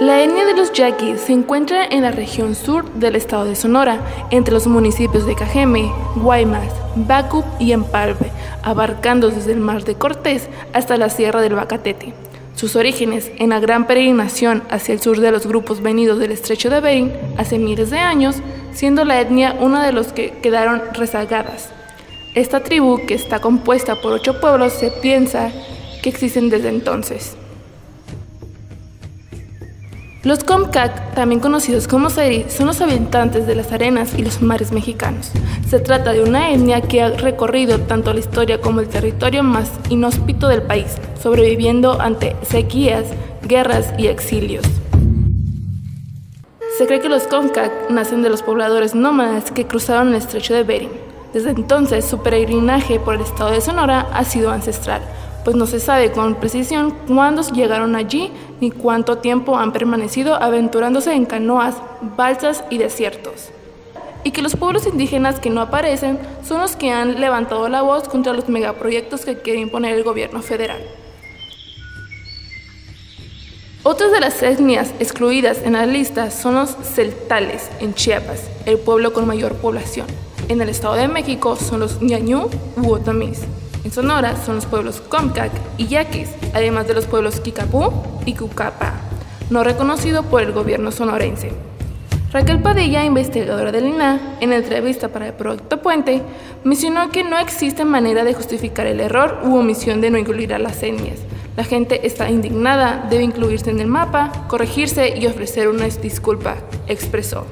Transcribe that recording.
La etnia de los yaquis se encuentra en la región sur del estado de Sonora, entre los municipios de Cajeme, Guaymas, Bacup y Empalve, abarcando desde el Mar de Cortés hasta la Sierra del Bacatete. Sus orígenes en la gran peregrinación hacia el sur de los grupos venidos del estrecho de Bering hace miles de años, siendo la etnia una de los que quedaron rezagadas. Esta tribu, que está compuesta por ocho pueblos, se piensa que existen desde entonces. Los Comcac, también conocidos como Seri, son los habitantes de las arenas y los mares mexicanos. Se trata de una etnia que ha recorrido tanto la historia como el territorio más inhóspito del país, sobreviviendo ante sequías, guerras y exilios. Se cree que los Comcac nacen de los pobladores nómadas que cruzaron el estrecho de Bering. Desde entonces, su peregrinaje por el estado de Sonora ha sido ancestral, pues no se sabe con precisión cuándo llegaron allí ni cuánto tiempo han permanecido aventurándose en canoas, balsas y desiertos. Y que los pueblos indígenas que no aparecen son los que han levantado la voz contra los megaproyectos que quiere imponer el gobierno federal. Otras de las etnias excluidas en la lista son los celtales en Chiapas, el pueblo con mayor población. En el Estado de México son los ñañú u otomís. En Sonora son los pueblos Comcac y Yaquis, además de los pueblos Kikapú y Cucapa, no reconocido por el gobierno sonorense. Raquel Padilla, investigadora del INA, en entrevista para el Proyecto Puente, mencionó que no existe manera de justificar el error u omisión de no incluir a las etnias. La gente está indignada, debe incluirse en el mapa, corregirse y ofrecer una disculpa, expresó.